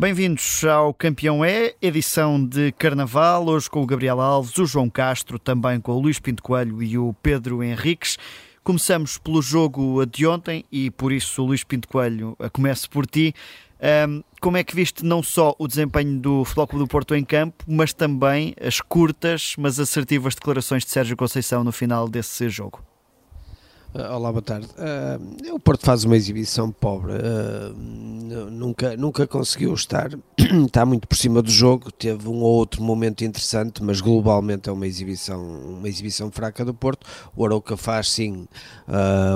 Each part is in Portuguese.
Bem-vindos ao Campeão É, edição de Carnaval, hoje com o Gabriel Alves, o João Castro, também com o Luís Pinto Coelho e o Pedro Henriques. Começamos pelo jogo de ontem e por isso, Luís Pinto Coelho, começo por ti. Um, como é que viste não só o desempenho do Futebol Clube do Porto em campo, mas também as curtas, mas assertivas declarações de Sérgio Conceição no final desse jogo? Uh, olá, boa tarde. Uh, o Porto faz uma exibição pobre, uh, nunca, nunca conseguiu estar, está muito por cima do jogo, teve um ou outro momento interessante, mas globalmente é uma exibição, uma exibição fraca do Porto. O Arouca faz sim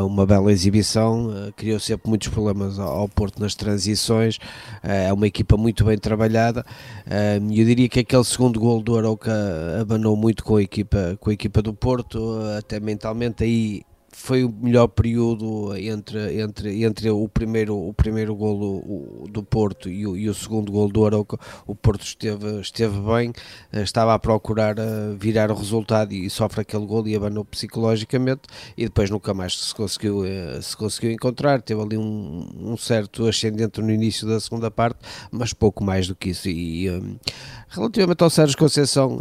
uma bela exibição, criou sempre muitos problemas ao, ao Porto nas transições, é uma equipa muito bem trabalhada. eu diria que aquele segundo gol do Arouca abanou muito com a equipa, com a equipa do Porto, até mentalmente aí foi o melhor período entre, entre, entre o primeiro, o primeiro golo do Porto e o, e o segundo golo do Arauca. O Porto esteve, esteve bem, eh, estava a procurar eh, virar o resultado e sofre aquele golo e abanou psicologicamente e depois nunca mais se conseguiu, eh, se conseguiu encontrar. Teve ali um, um certo ascendente no início da segunda parte, mas pouco mais do que isso. E, um, Relativamente ao Sérgio Conceição,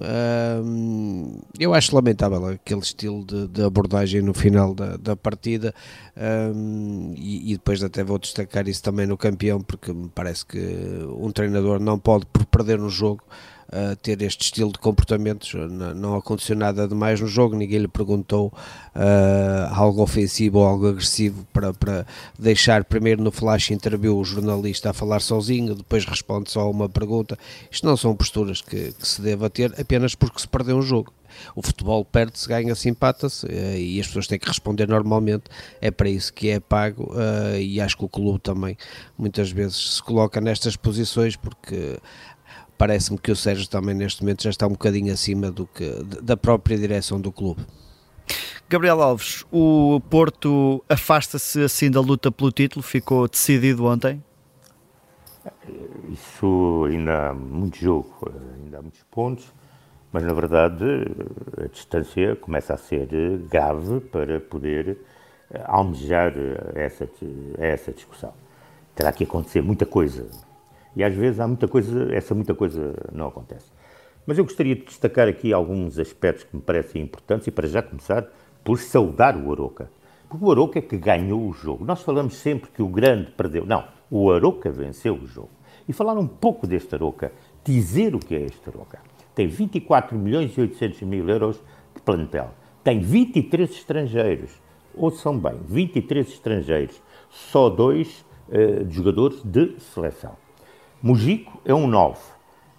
hum, eu acho lamentável aquele estilo de, de abordagem no final da, da partida hum, e, e, depois até vou destacar isso também no campeão, porque me parece que um treinador não pode, por perder um jogo, uh, ter este estilo de comportamentos. Não, aconteceu nada de mais no jogo, ninguém lhe perguntou uh, algo ofensivo ou algo agressivo para, para deixar primeiro no flash interview o jornalista a falar sozinho, depois responde só a uma pergunta. Isto não são posturas que, que se deva ter apenas porque se perdeu um jogo. O futebol perde-se, ganha-se, empata-se uh, e as pessoas têm que responder normalmente. É para isso que é pago uh, e acho que o clube também muitas vezes se coloca nestas posições porque parece-me que o Sérgio também neste momento já está um bocadinho acima do que, da própria direção do clube. Gabriel Alves, o Porto afasta-se assim da luta pelo título, ficou decidido ontem? Isso ainda há muito jogo, ainda há muitos pontos, mas na verdade a distância começa a ser grave para poder almejar essa, essa discussão. Terá que acontecer muita coisa e às vezes há muita coisa, essa muita coisa não acontece. Mas eu gostaria de destacar aqui alguns aspectos que me parecem importantes e para já começar por saudar o Aroca. Porque o Aroca é que ganhou o jogo. Nós falamos sempre que o grande perdeu. Não, o Aroca venceu o jogo. E falar um pouco deste Aroca, dizer o que é este Aroca. Tem 24 milhões e 800 mil euros de plantel. Tem 23 estrangeiros. Ouçam bem, 23 estrangeiros. Só dois uh, jogadores de seleção. Mujico é um 9,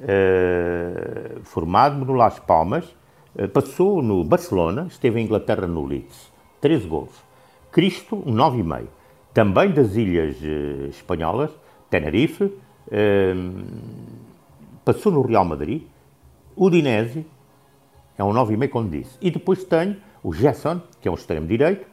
eh, formado no Las Palmas, eh, passou no Barcelona, esteve em Inglaterra no Leeds, 13 gols. Cristo, um 9,5, também das Ilhas uh, Espanholas, Tenerife, passou no Real Madrid, Udinese, é um 9,5 como disse. E depois tenho o Gerson, que é um extremo direito,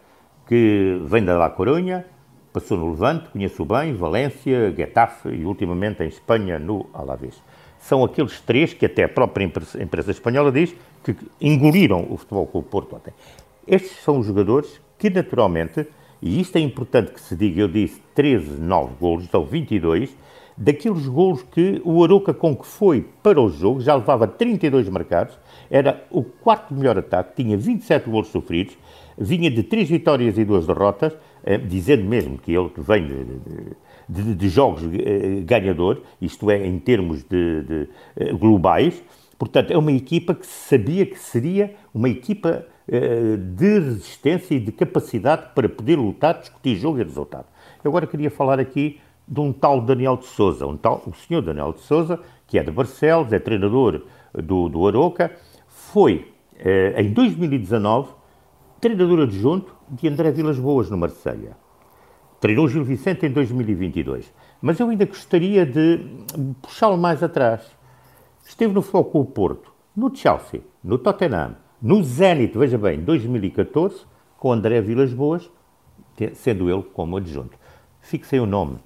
que vem da La Coruña, Passou no Levante, conheço bem, Valência, Getafe e ultimamente em Espanha no Alavés. São aqueles três que até a própria empresa espanhola diz que engoliram o Futebol com o Porto ontem. Estes são os jogadores que naturalmente, e isto é importante que se diga, eu disse 13, 9 golos, então 22, daqueles golos que o Aroca com que foi para o jogo, já levava 32 marcados, era o quarto melhor ataque, tinha 27 golos sofridos, vinha de 3 vitórias e 2 derrotas, dizendo mesmo que ele vem de, de, de jogos eh, ganhador, isto é, em termos de, de, eh, globais. Portanto, é uma equipa que sabia que seria uma equipa de resistência e de capacidade para poder lutar, discutir jogo e resultado. Eu agora queria falar aqui de um tal Daniel de Souza, um tal, o senhor Daniel de Souza, que é de Barcelos, é treinador do, do Aroca, foi, em 2019, treinador adjunto de André Vilas Boas no Marselha. Treinou Gil Vicente em 2022. Mas eu ainda gostaria de puxá-lo mais atrás. Esteve no Futebol Porto, no Chelsea, no Tottenham, no Zenit, veja bem, 2014, com André Vilas Boas, sendo ele como adjunto. Fixem o nome,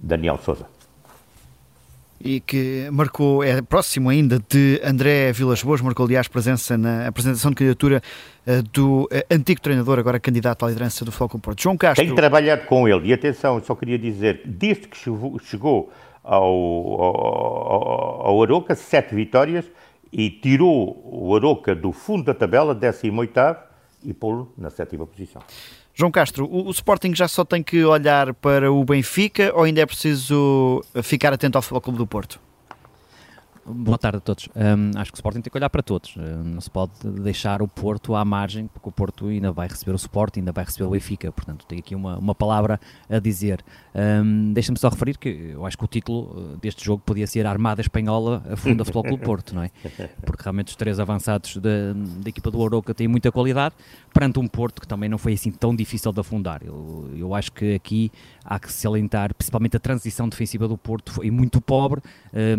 Daniel Souza e que marcou, é próximo ainda de André Vilas Boas, marcou aliás presença na apresentação de candidatura uh, do uh, antigo treinador, agora candidato à liderança do Futebol Porto. João Castro. Tenho trabalhado com ele e atenção, só queria dizer, desde que chegou ao, ao, ao Aroca, sete vitórias, e tirou o Aroca do fundo da tabela, 18 e pô-lo na sétima posição. João Castro, o, o, Sporting já só tem que olhar para o Benfica ou ainda é preciso ficar atento ao Futebol Clube do Porto? Boa tarde a todos. Um, acho que o Sporting tem que olhar para todos. Um, não se pode deixar o Porto à margem, porque o Porto ainda vai receber o Sporting, ainda vai receber o Benfica. Portanto, tem aqui uma, uma palavra a dizer. Um, Deixa-me só referir que eu acho que o título uh, deste jogo podia ser a Armada Espanhola a fundo da Futebol Clube Porto, não é? Porque realmente os três avançados da, da equipa do Oroca têm muita qualidade, perante um Porto que também não foi assim tão difícil de afundar. Eu, eu acho que aqui há que salientar, principalmente a transição defensiva do Porto foi muito pobre,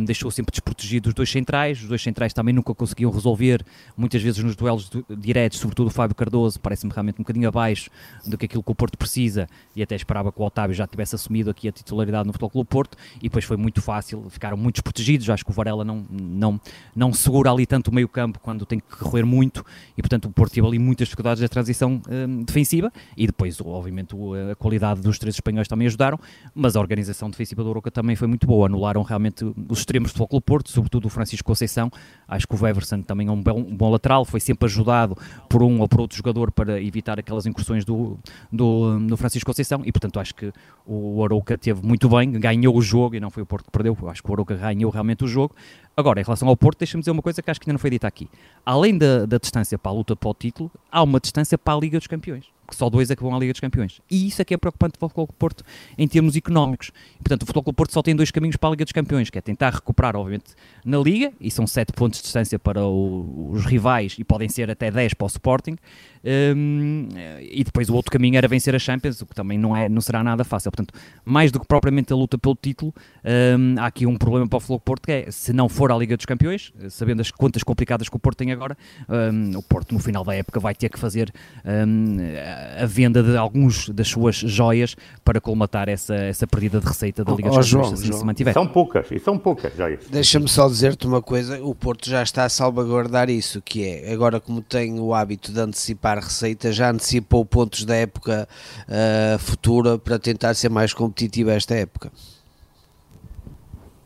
deixou sempre desprotegido dos dois centrais, os dois centrais também nunca conseguiam resolver, muitas vezes nos duelos diretos, sobretudo o Fábio Cardoso, parece-me realmente um bocadinho abaixo do que aquilo que o Porto precisa, e até esperava que o Otávio já tivesse assumido aqui a titularidade no Futebol Clube Porto, e depois foi muito fácil, ficaram muito desprotegidos, acho que o Varela não, não, não segura ali tanto o meio campo quando tem que correr muito, e portanto o Porto teve ali muitas dificuldades da transição um, defensiva, e depois, obviamente, a qualidade dos três espanhóis também ajudaram, mas a organização defensiva do Oroca também foi muito boa, anularam realmente os extremos do Clube Porto, sobretudo o Francisco Conceição. Acho que o Weverson também é um bom, um bom, lateral, foi sempre ajudado por um ou por outro jogador para evitar aquelas incursões do, do, do Francisco Conceição e, portanto, acho que o Arouca teve muito bem, ganhou o jogo e não foi o Porto que perdeu. Acho que o Arouca ganhou realmente o jogo. Agora, em relação ao Porto, deixa-me dizer uma coisa que acho que ainda não foi dita aqui. Além da, da distância para a luta para o título, há uma distância para a Liga dos Campeões só dois é que vão à Liga dos Campeões. E isso é que é preocupante para o Futebol Clube Porto em termos económicos. Portanto, o Futebol Clube Porto só tem dois caminhos para a Liga dos Campeões, que é tentar recuperar, obviamente, na Liga, e são sete pontos de distância para o, os rivais, e podem ser até 10 para o Sporting, um, e depois o outro caminho era vencer a Champions, o que também não, é, não será nada fácil. Portanto, mais do que propriamente a luta pelo título, um, há aqui um problema para o Futebol Porto, que é, se não for à Liga dos Campeões, sabendo as contas complicadas que o Porto tem agora, um, o Porto no final da época vai ter que fazer a venda de alguns das suas joias para colmatar essa, essa perdida de receita da Liga oh, dos Campeões, João, assim João. se mantiver. São poucas, e são poucas joias. Deixa-me só dizer-te uma coisa, o Porto já está a salvaguardar isso, que é, agora como tem o hábito de antecipar receita, já antecipou pontos da época uh, futura para tentar ser mais competitivo esta época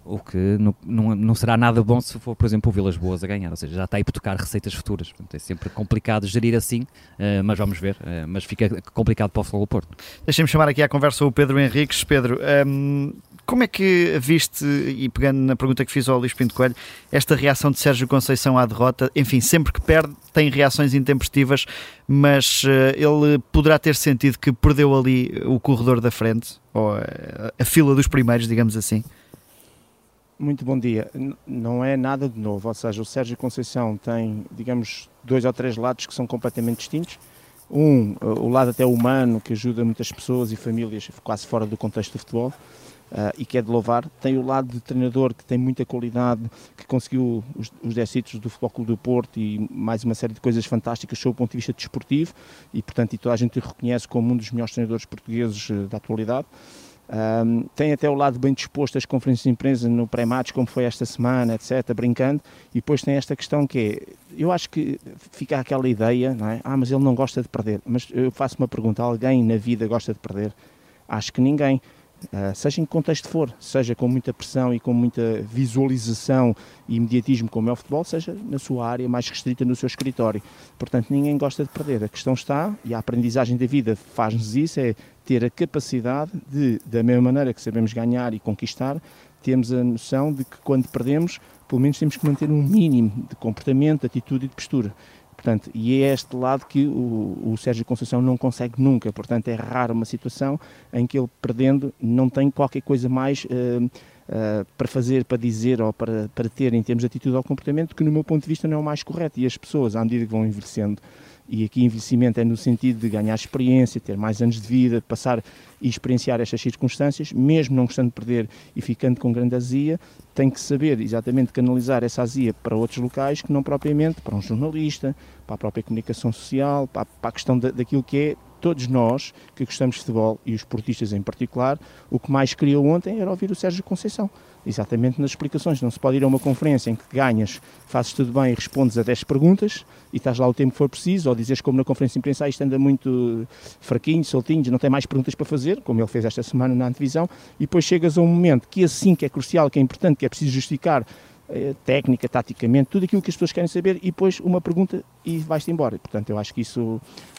o que não, não, não, será nada bom se for, por exemplo, o Vilas Boas a ganhar, ou seja, já está por tocar receitas futuras. É sempre complicado gerir assim, uh, mas vamos ver. Uh, mas fica complicado para o Futebol Porto. Deixem-me chamar aqui à conversa o Pedro Henriques. Pedro, um, ehm, como é que viste, e pegando na pergunta que fiz ao Luís Pinto Coelho, esta reação de Sérgio Conceição à derrota? Enfim, sempre que perde, tem reações intempestivas, mas uh, ele poderá ter sentido que perdeu ali o corredor da frente, ou a fila dos primeiros, digamos assim? Muito bom dia. Não é nada de novo, ou seja, o Sérgio Conceição tem, digamos, dois ou três lados que são completamente distintos. Um, o lado até humano, que ajuda muitas pessoas e famílias quase fora do contexto do futebol, uh, e que é de louvar. Tem o lado de treinador, que tem muita qualidade, que conseguiu os, os 10 títulos do Futebol Clube do Porto e mais uma série de coisas fantásticas sob o ponto de vista desportivo, e portanto e toda a gente o reconhece como um dos melhores treinadores portugueses uh, da atualidade. Um, tem até o lado bem disposto as conferências de imprensa no pré-match, como foi esta semana, etc., brincando, e depois tem esta questão que é, eu acho que fica aquela ideia, não é? ah, mas ele não gosta de perder, mas eu faço uma pergunta, alguém na vida gosta de perder? Acho que ninguém, seja em que contexto for, seja com muita pressão e com muita visualização e imediatismo como é o futebol, seja na sua área mais restrita no seu escritório. Portanto, ninguém gosta de perder. A questão está, e a aprendizagem da vida faz-nos isso, é ter a capacidade de, da mesma maneira que sabemos ganhar e conquistar, temos a noção de que quando perdemos, pelo menos temos que manter um mínimo de comportamento, atitude e de postura. Portanto, e é este lado que o, o Sérgio Conceição não consegue nunca. Portanto, é raro uma situação em que ele, perdendo, não tem qualquer coisa mais uh, uh, para fazer, para dizer ou para, para ter em termos de atitude ou comportamento que, no meu ponto de vista, não é o mais correto. E as pessoas, à medida que vão envelhecendo, e aqui envelhecimento é no sentido de ganhar experiência, ter mais anos de vida, passar e experienciar estas circunstâncias, mesmo não gostando de perder e ficando com grande azia, tem que saber exatamente canalizar essa azia para outros locais que não propriamente para um jornalista, para a própria comunicação social, para, para a questão da, daquilo que é todos nós que gostamos de futebol e os esportistas em particular, o que mais queria ontem era ouvir o Sérgio Conceição exatamente nas explicações. Não se pode ir a uma conferência em que ganhas, fazes tudo bem e respondes a 10 perguntas e estás lá o tempo que for preciso, ou dizes como na conferência de imprensa, ah, isto anda muito fraquinho, soltinho, não tem mais perguntas para fazer, como ele fez esta semana na antevisão, e depois chegas a um momento que assim que é crucial, que é importante, que é preciso justificar técnica, taticamente, tudo aquilo que as pessoas querem saber e depois uma pergunta e vais-te embora. Portanto, eu acho que isso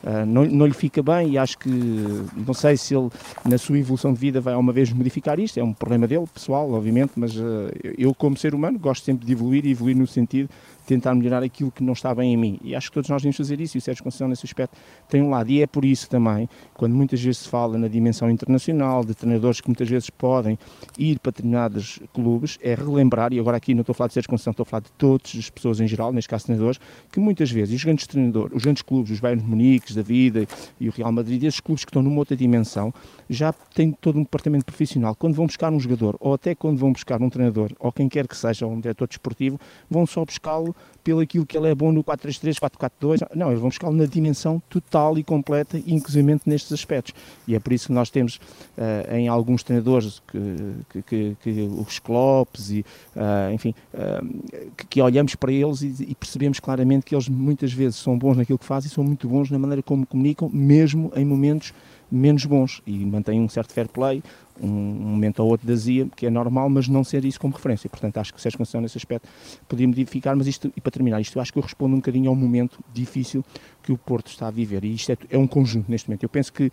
uh, não, não lhe fica bem e acho que, não sei se ele, na sua evolução de vida, vai alguma vez modificar isto, é um problema dele, pessoal, obviamente, mas uh, eu, como ser humano, gosto sempre de evoluir e evoluir no sentido tentar melhorar aquilo que não está bem em mim. E acho que todos nós devemos fazer isso e o Sérgio Conceição, nesse aspecto, tem um lado. E é por isso também, quando muitas vezes se fala na dimensão internacional, de treinadores que muitas vezes podem ir para determinados clubes, é relembrar, e agora aqui não estou a falar de Sérgio Conceição, estou a falar de todas as pessoas em geral, neste caso treinadores, que muitas vezes os grandes treinadores, os grandes clubes, os Bayern Munique, da vida e o Real Madrid, esses clubes que estão numa outra dimensão, já têm todo um departamento profissional. Quando vão buscar um jogador, ou até quando vão buscar um treinador, ou quem quer que seja, um diretor desportivo, vão só buscá-lo pelo aquilo que ele é bom no 4-3-3, 4-4-2. Não, eles vão buscá-lo na dimensão total e completa, inclusive nestes aspectos. E é por isso que nós temos uh, em alguns treinadores que, que, que, que os Clopes e, uh, enfim, uh, que, olhamos para eles e, e, percebemos claramente que eles muitas vezes são bons naquilo que fazem e são muito bons na maneira como comunicam, mesmo em momentos menos bons e mantêm um certo fair play, um, momento ou outro de azia, que é normal, mas não ser isso como referência. Portanto, acho que o Sérgio Conceição nesse aspecto podia modificar, mas isto, e para terminar, isto acho que eu respondo um bocadinho ao momento difícil que o Porto está a viver, e isto é, é um conjunto neste momento. Eu penso que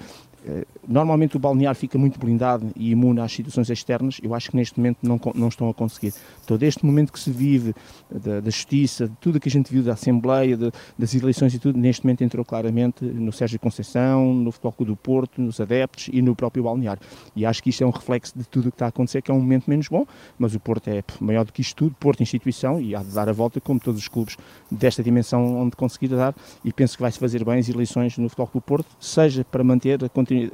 normalmente o balneário fica muito blindado e imune às situações externas, eu acho que neste momento não, não estão a conseguir. Todo este momento que se vive da, da justiça, de tudo que a gente viu da Assembleia, de, das eleições e tudo, neste momento entrou claramente no Sérgio Conceição, no Futebol Clube do Porto, nos adeptos e no próprio balneário. E acho que isto é um reflexo de tudo o que está a acontecer, que é um momento menos bom, mas o Porto é maior do que isto tudo, Porto instituição, e há de dar a volta, como todos os clubes desta dimensão onde conseguir dar, e penso que vai-se fazer bem as eleições no Futebol Clube do Porto, seja para manter a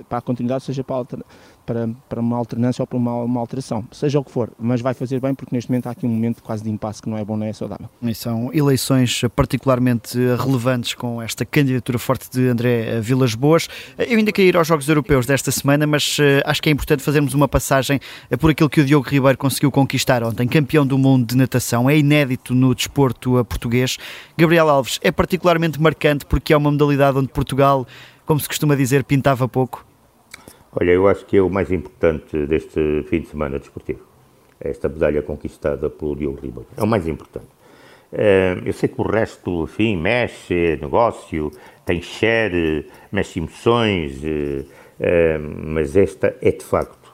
para a continuidade, seja para, para, para uma alternância ou para uma, uma, alteração, seja o que for, mas vai fazer bem porque neste momento há aqui um momento quase de impasse que não é bom, não é saudável. E são eleições particularmente relevantes com esta candidatura forte de André Vilas Boas. Eu ainda queria ir aos Jogos Europeus desta semana, mas eh, acho que é importante fazermos uma passagem eh, por aquilo que o Diogo Ribeiro conseguiu conquistar ontem, campeão do mundo de natação, é inédito no desporto português. Gabriel Alves é particularmente marcante porque é uma modalidade onde Portugal, como se costuma dizer, pintava pouco. Olha, eu acho que é o mais importante deste fim de semana desportivo. Esta medalha conquistada pelo Diogo Ribeiro. É o mais importante. Eh, eu sei que o resto, enfim, mexe, negócio, tem share, mexe emoções, eh, eh, mas esta é de facto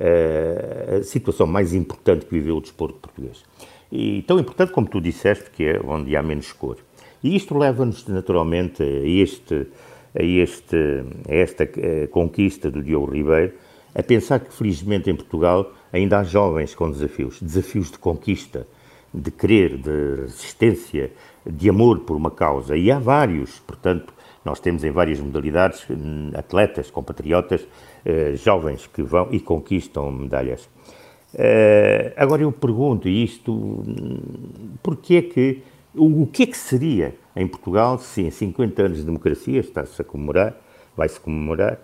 a situação mais importante que viveu o desporto português. E tão importante como tu disseste, que é onde há menos cor. E isto leva-nos naturalmente a este a, este, a esta eh, conquista do Diogo Ribeiro, a pensar que felizmente em Portugal ainda há jovens com desafios, desafios de conquista, de querer, de resistência, de amor por uma causa. E há vários, portanto, nós temos em várias modalidades hum, atletas, compatriotas, eh, jovens que vão e conquistam medalhas. Eh, agora eu pergunto isto, hum, porquê é que, o que é que seria em Portugal, sim, 50 anos de democracia, está-se a comemorar, vai-se comemorar,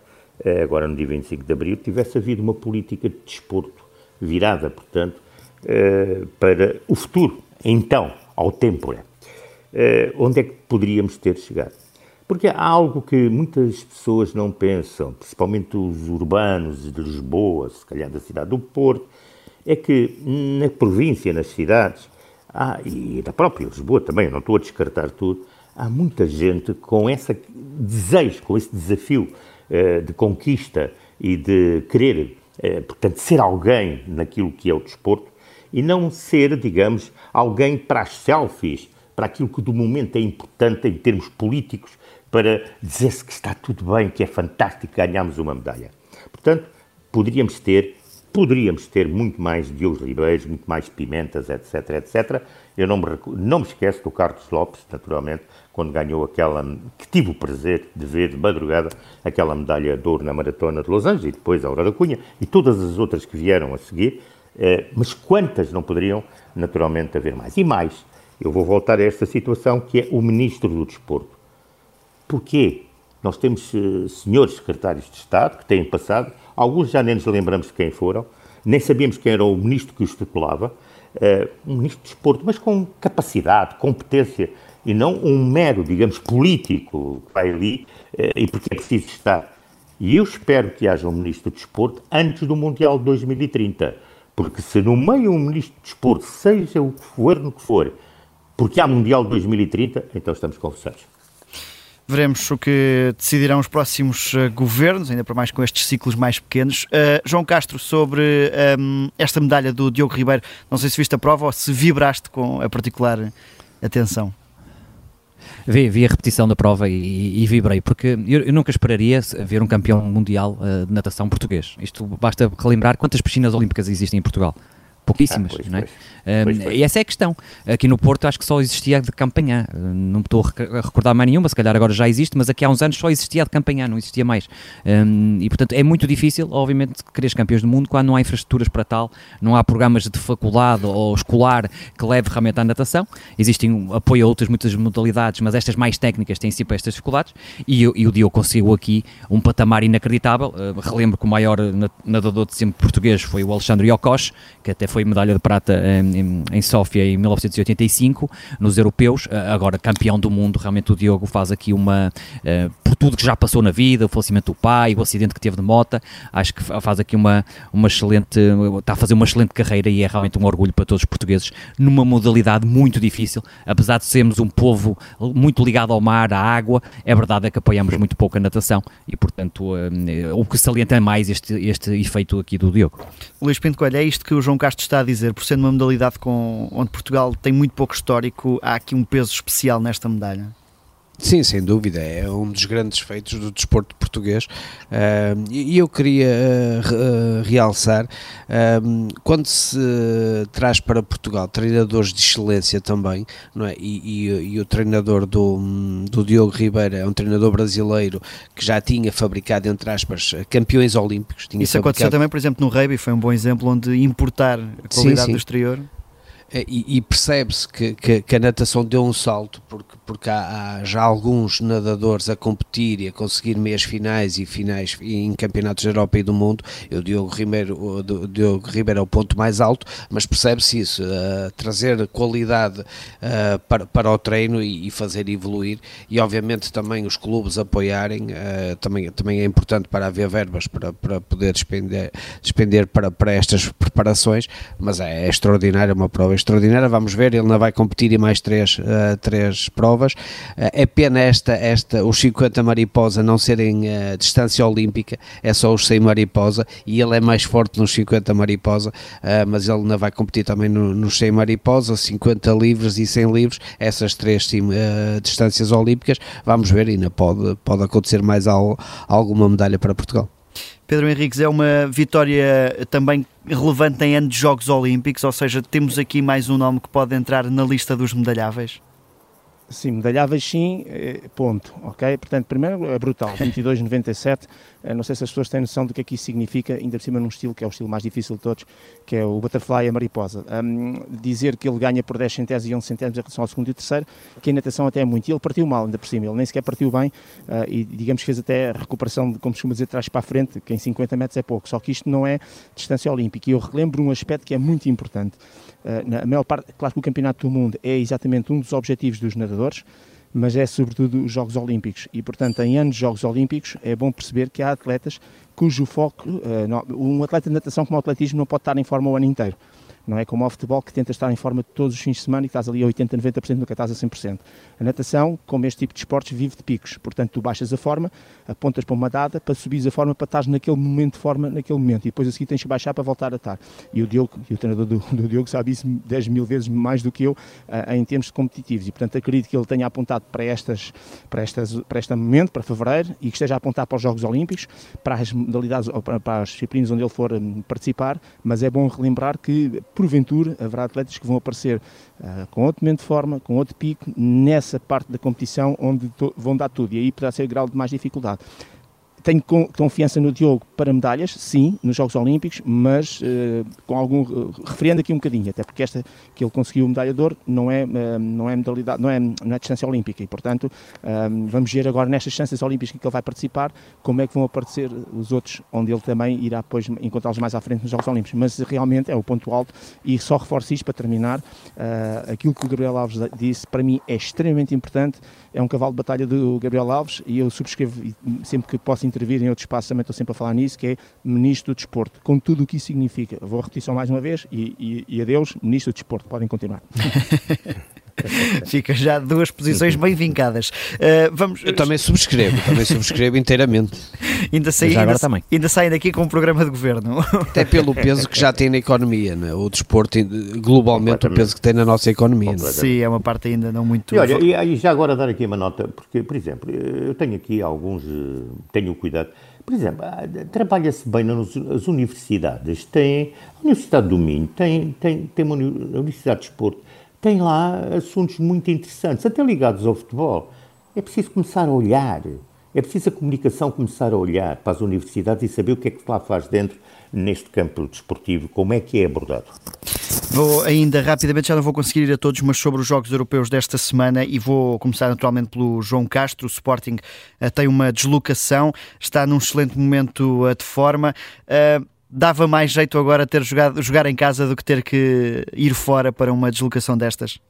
eh, agora no dia 25 de abril, tivesse havido uma política de desporto virada, portanto, eh, para o futuro, então, ao tempo. Eh, onde é que poderíamos ter chegado? Porque há algo que muitas pessoas não pensam, principalmente os urbanos de Lisboa, se calhar da cidade do Porto, é que na província, nas cidades, ah, e da própria Lisboa também, não estou a descartar tudo, há muita gente com esse desejo, com esse desafio eh, de conquista e de querer, eh, portanto, ser alguém naquilo que é o desporto e não ser, digamos, alguém para as selfies, para aquilo que do momento é importante em termos políticos, para dizer-se que está tudo bem, que é fantástico, ganhamos uma medalha. Portanto, poderíamos ter Poderíamos ter muito mais Diogo Ribeiros, muito mais Pimentas, etc, etc. Eu não me, não me esqueço do Carlos Lopes, naturalmente, quando ganhou aquela, que tive o prazer de ver de madrugada, aquela medalha de ouro na Maratona de Los Angeles, e depois a Aurora Cunha, e todas as outras que vieram a seguir, eh, mas quantas não poderiam, naturalmente, haver mais? E mais, eu vou voltar a esta situação que é o Ministro do Desporto. Porquê? nós temos uh, senhores secretários de Estado que têm passado, alguns já nem nos lembramos de quem foram, nem sabíamos quem era o ministro que o estipulava, uh, um ministro de desporto, mas com capacidade, competência, e não um mero, digamos, político que vai ali uh, e porque é preciso estar. E eu espero que haja um ministro de desporto antes do Mundial de 2030, porque se no meio um ministro de desporto, seja o governo que for, porque há Mundial de 2030, então estamos conversados. Veremos o que decidirão os próximos uh, governos, ainda para mais com estes ciclos mais pequenos. Uh, João Castro, sobre um, ehm, esta medalha do Diogo Ribeiro, não sei se viste a prova ou se vibraste com a particular atenção. Vi, vi a repetição da prova e, e vibrei, porque eu, eu, nunca esperaria ver um campeão mundial uh, de natação português. Isto basta relembrar quantas piscinas olímpicas existem em Portugal pouquíssimas, ah, pois, não é? Pois. Pois, pois. E essa é a questão. Aqui no Porto acho que só existia de campanhã. Não estou a recordar mais nenhuma, se calhar agora já existe, mas aqui há uns anos só existia de campanhã, não existia mais. Um, e portanto é muito difícil, obviamente, querer campeões do mundo quando não há infraestruturas para tal, não há programas de faculdade ou escolar que leve realmente à natação. Existem um apoio a outras muitas modalidades, mas estas mais técnicas têm sempre estas dificuldades. E, e o Diogo conseguiu aqui um patamar inacreditável. Uh, relembro que o maior nadador de sempre português foi o Alexandre Yokosh, que até foi medalha de prata em, em, Sófia em 1985, nos europeus, agora campeão do mundo, realmente o Diogo faz aqui uma, uh, por tudo que já passou na vida, o falecimento do pai, o acidente que teve de mota, acho que faz aqui uma, uma excelente, está a fazer uma excelente carreira e é realmente um orgulho para todos os portugueses, numa modalidade muito difícil, apesar de sermos um povo muito ligado ao mar, à água, é verdade é que apoiamos muito pouco a natação e, portanto, uh, o que salienta mais este, este efeito aqui do Diogo. Luís Pinto Coelho, é isto que o João Castro está a dizer, por ser uma modalidade com, onde Portugal tem muito pouco histórico, há aqui um peso especial nesta medalha? Sim, sem dúvida, é um dos grandes feitos do desporto português uh, e eu queria uh, realçar uh, quando se traz para Portugal treinadores de excelência também, não é? E, e, e, o treinador do, do Diogo Ribeiro é um treinador brasileiro que já tinha fabricado, entre aspas, campeões olímpicos. Isso fabricado... aconteceu também, por exemplo, no rugby, foi um bom exemplo onde importar a qualidade sim, sim. do exterior. É, e, e percebe-se que, que, que, a natação deu um salto, porque, porque há, há, já alguns nadadores a competir e a conseguir meias finais e finais em campeonatos da Europa e do mundo. O Diogo Ribeiro, o Diogo Ribeiro é o ponto mais alto, mas percebe-se isso, uh, trazer qualidade uh, para, para o treino e, e, fazer evoluir. E obviamente também os clubes apoiarem, uh, também, também é importante para haver verbas para, para poder despender, despender para, para estas preparações, mas é, é extraordinário, é uma prova extraordinária. Vamos ver, ele não vai competir em mais três, uh, três provas. Uh, é pena esta, esta, os 50 mariposa não serem uh, distância olímpica, é só os 100 mariposa e ele é mais forte nos 50 mariposa, mas ele não vai competir também no, nos 100 mariposa, 50 livres e 100 livres, essas três sim, distâncias olímpicas. Vamos ver, ainda pode, pode acontecer mais al, alguma medalha para Portugal. Pedro Henriques, é uma vitória também relevante em ano de Jogos Olímpicos, ou seja, temos aqui mais um nome que pode entrar na lista dos medalháveis? Sim, medalháveis sim, eh, ponto, ok? Portanto, primeiro é brutal, 22,97, eh, não sei se as pessoas têm noção do que é que isso significa, ainda por cima num estilo que é o estilo mais difícil de todos, que é o butterfly e a mariposa. Um, dizer que ele ganha por 10 centésimos e 11 centésimos em relação ao segundo e terceiro, que a natação até é muito, e ele partiu mal ainda por cima, ele nem sequer partiu bem, uh, e digamos fez até recuperação, de, como costuma dizer, trás para a frente, que em 50 metros é pouco, só que isto não é distância olímpica, e eu relembro um aspecto que é muito importante, uh, na maior parte, claro que o Campeonato do Mundo é exatamente um dos objetivos dos nadadores, mas é sobretudo os Jogos Olímpicos. E, portanto, em anos de Jogos Olímpicos, é bom perceber que há atletas cujo foco, uh, um atleta de natação como o atletismo não pode estar em forma o ano inteiro. Não é como o futebol que tenta estar em forma todos os fins de semana e estás ali a 80, 90%, nunca estás a 100%. A natação, como este tipo de esportes, vive de picos. Portanto, tu baixas a forma, apontas para uma data, para subires a forma, para estar naquele momento de forma, naquele momento. E depois a seguir tens que baixar para voltar a estar. E o Diogo, e o treinador do, do Diogo sabe isso 10 mil vezes mais do que eu uh, em termos competitivos. E, portanto, acredito que ele tenha apontado para, estas, para, estas, para este momento, para fevereiro, e que esteja a apontar para os Jogos Olímpicos, para as modalidades, para, para as disciplinas onde ele for um, participar. Mas é bom relembrar que porventura haverá atletas que vão aparecer uh, com outro momento de forma, com outro pico, nessa parte da competição onde vão dar tudo, e aí poderá ser grau de mais dificuldade. Tenho confiança no Diogo para medalhas, sim, nos Jogos Olímpicos, mas uh, com algum uh, referindo aqui um bocadinho, até porque esta que ele conseguiu medalha ouro não é uh, não é modalidade, não é, não é distância olímpica. E portanto vamos ver agora nestas distâncias olímpicas que ele vai participar como é que vão aparecer os outros onde ele também irá depois encontrá-los mais à frente nos Jogos Olímpicos, mas realmente é o ponto alto e só reforço isto para terminar aquilo que o Gabriel Alves disse para mim é extremamente importante, é um cavalo de batalha do Gabriel Alves e eu subscrevo sempre que posso intervir em outro espaço, também estou sempre a falar nisso, que é Ministro do Desporto, com tudo o que isso significa. Vou repetir só mais uma vez e, e, e adeus, Ministro do Desporto, podem continuar. Fica já duas posições bem vincadas. Uh, vamos... Eu também subscrevo, também subscrevo inteiramente. ainda, saí, ainda, também. ainda saem daqui com um programa de governo. Até pelo peso que já tem na economia, né? o desporto, globalmente, o peso que tem na nossa economia. Né? Sim, é uma parte ainda não muito. E olha, e já agora dar aqui uma nota, porque, por exemplo, eu tenho aqui alguns, eh, tenho cuidado. Por exemplo, ah, trabalha-se bem nas universidades. Tem a Universidade do Minho, tem, tem, tem uma Universidade de Desporto tem lá assuntos muito interessantes, até ligados ao futebol. É preciso começar a olhar, é preciso a comunicação começar a olhar para as universidades e saber o que é que se lá faz dentro neste campo desportivo, como é que é abordado. Vou ainda rapidamente, já não vou conseguir ir a todos, mas sobre os Jogos Europeus desta semana e vou começar naturalmente pelo João Castro. O Sporting uh, tem uma deslocação, está num excelente momento uh, de forma. Uh, dava mais jeito agora ter jogado, jogar em casa do que ter que ir fora para uma deslocação destas?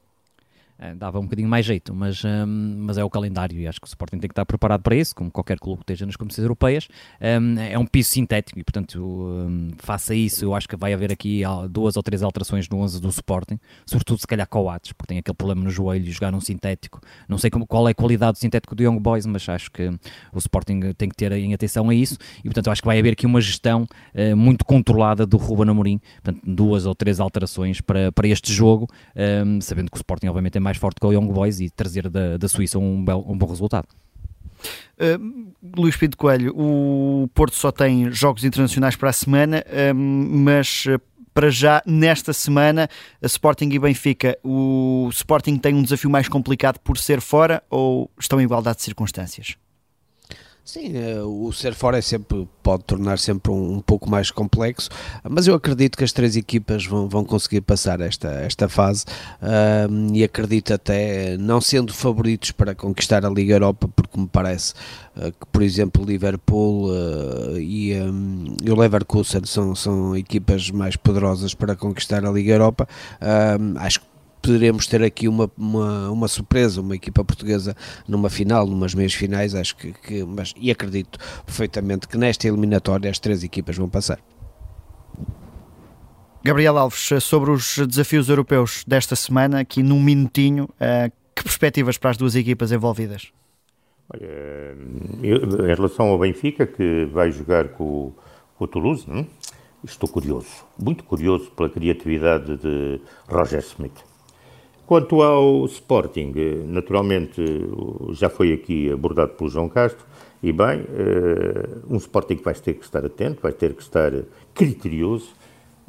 É, dava um bocadinho mais jeito, mas, um, mas é o calendário e acho que o Sporting tem que estar preparado para isso, como qualquer clube que esteja nas competições europeias. Um, é um piso sintético e, portanto, um, faça isso. Eu acho que vai haver aqui duas ou três alterações no 11 do Sporting, sobretudo se calhar Coates, porque tem aquele problema no joelho e jogar num sintético. Não sei como, qual é a qualidade do sintético do Young Boys, mas acho que o Sporting tem que ter em atenção a isso e, portanto, acho que vai haver aqui uma gestão uh, muito controlada do Ruben Amorim, portanto, duas ou três alterações para, para este jogo, sabendo que o Sporting, obviamente, é mais forte que o Young Boys e trazer da, da Suíça um, bel, um bom resultado. Uh, Luís Pinto Coelho, o Porto só tem jogos internacionais para a semana, uh, mas uh, para já, nesta semana, a Sporting e Benfica, o Sporting tem um desafio mais complicado por ser fora ou estão em igualdade de circunstâncias? Sim, eh, o ser fora é sempre, pode tornar sempre um, um, pouco mais complexo, mas eu acredito que as três equipas vão, vão conseguir passar esta, esta fase uh, e acredito até, não sendo favoritos para conquistar a Liga Europa, porque me parece uh, que, por exemplo, o Liverpool uh, e, um, e, o Leverkusen são, são equipas mais poderosas para conquistar a Liga Europa, acho que poderemos ter aqui uma, uma, uma, surpresa, uma equipa portuguesa numa final, numas meias finais, acho que, que, mas, e acredito perfeitamente que nesta eliminatória as três equipas vão passar. Gabriel Alves, sobre os desafios europeus desta semana, aqui num minutinho, eh, que perspectivas para as duas equipas envolvidas? Olha, em relação ao Benfica, que vai jogar com, com o Toulouse, não? estou curioso, muito curioso pela criatividade de Roger Smith. Quanto ao Sporting, naturalmente já foi aqui abordado pelo João Castro, e bem, eh, um Sporting vai ter que estar atento, vai ter que estar criterioso,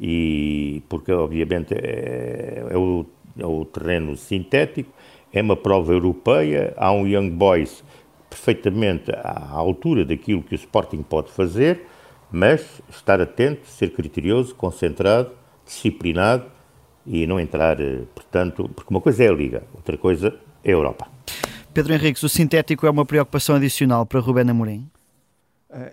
e porque obviamente é, é, o, é o terreno sintético, é uma prova europeia, há um Young Boys perfeitamente à altura daquilo que o Sporting pode fazer, mas estar atento, ser criterioso, concentrado, disciplinado e não entrar, eh, portanto, porque uma coisa é a Liga, outra coisa é a Europa. Pedro Henriques, o sintético é uma preocupação adicional para Rubén Amorim?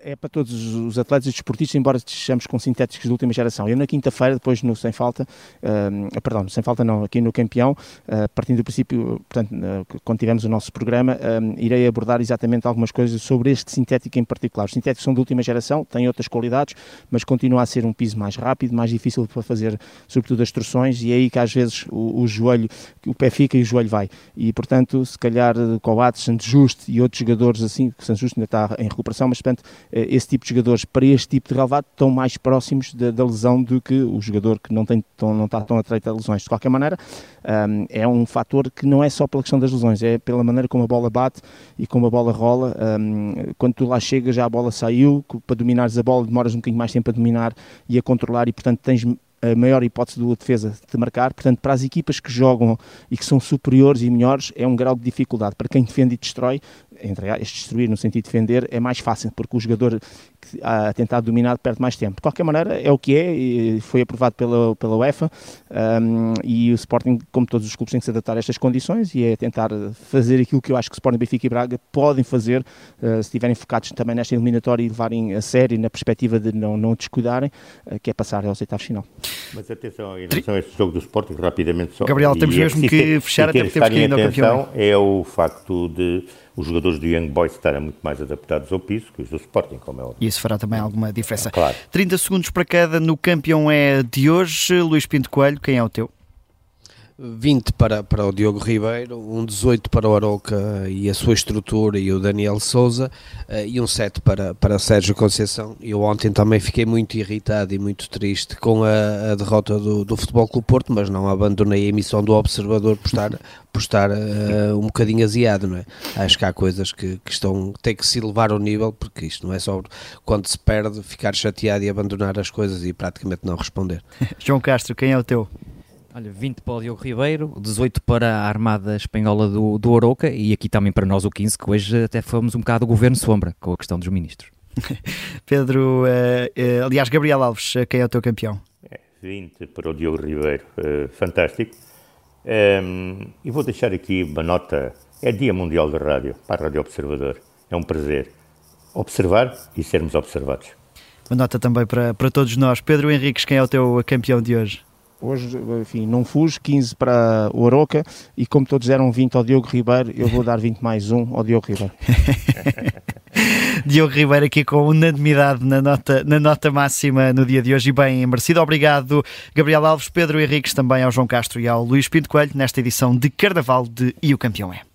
É para todos os atletas e desportistas, embora estejamos com sintéticos de última geração. Eu na quinta-feira, depois no Sem Falta, uh, perdão, no Sem Falta não, aqui no Campeão, uh, partindo do princípio, portanto, uh, quando tivermos o nosso programa, irei abordar exatamente algumas coisas sobre este sintético em particular. Os sintéticos são de última geração, têm outras qualidades, mas continua a ser um piso mais rápido, mais difícil para fazer, sobretudo, as torções, e é aí que às vezes o, o joelho, o pé fica e o joelho vai. E, portanto, se calhar Coates, Santos Justo e outros jogadores assim, que Santos Justo ainda está em recuperação, mas, portanto, esse tipo de jogadores para este tipo de relevado estão mais próximos da, da, lesão do que o jogador que não, tem, tão, não está tão atreito a lesões. De qualquer maneira, um, é um fator que não é só pela questão das lesões, é pela maneira como a bola bate e como a bola rola. Um, quando tu lá chegas, já a bola saiu, para dominares a bola demoras um bocadinho mais tempo a dominar e a controlar, e portanto tens a maior hipótese do defesa de marcar. Portanto, para as equipas que jogam e que são superiores e melhores, é um grau de dificuldade. Para quem defende e destrói, entre este destruir no sentido de defender, é mais fácil, porque o jogador que a tentar dominar perde mais tempo. De qualquer maneira, é o que é, foi aprovado pela, pela UEFA um, e o Sporting, como todos os clubes, tem que se adaptar a estas condições e é tentar fazer aquilo que eu acho que o Sporting, Benfica e Braga podem fazer uh, se estiverem focados também nesta eliminatória e levarem a sério na perspectiva de não, não descuidarem, uh, que é passar aos oitavos final. Mas atenção, em relação a este jogo do Sporting, rapidamente só. Gabriel, temos mesmo que, que fechar até porque temos que ir ao campeão. É o facto de os jogadores do Young Boys estarem muito mais adaptados ao piso que os do Sporting, como é óbvio. E isso fará também alguma diferença. Claro. 30 segundos para cada no campeão é de hoje. Luís Pinto Coelho, quem é o teu? 20 para, para o Diogo Ribeiro, um 18 para o Aroca e a sua estrutura e o Daniel Souza eh, e um 7 para, para Sérgio Conceição. Eu ontem também fiquei muito irritado e muito triste com a, a derrota do, do Futebol Clube Porto, mas não abandonei a emissão do Observador por estar, por estar uh, um bocadinho aziado, não é? Acho que há coisas que, que estão, têm que se elevar ao nível, porque isto não é só quando se perde ficar chateado e abandonar as coisas e praticamente não responder. João Castro, quem é o teu? Olha, 20 para o Diogo Ribeiro, 18 para a Armada Espanhola do, do Oroca e aqui também para nós o 15, que hoje até fomos um bocado o governo sombra com a questão dos ministros. Pedro, uh, uh, aliás, Gabriel Alves, uh, quem é o teu campeão? É, 20 para o Diogo Ribeiro, fantástico. Um, ehm, e vou deixar aqui uma nota, é Dia Mundial da Rádio, para a Rádio Observador. É um prazer observar e sermos observados. Uma nota também para, para todos nós. Pedro Henriques, quem é o teu campeão de hoje? Hoje, enfim, não fujo, 15 para o Aroca e como todos deram 20 ao Diogo Ribeiro, eu vou dar 20 mais 1 ao Diogo Ribeiro. Diogo Ribeiro aqui com unanimidade na nota, na nota máxima no dia de hoje e bem merecido. Obrigado, Gabriel Alves, Pedro Henriques, também ao João Castro e ao Luís Pinto Coelho nesta edição de Carnaval de E o Campeão é.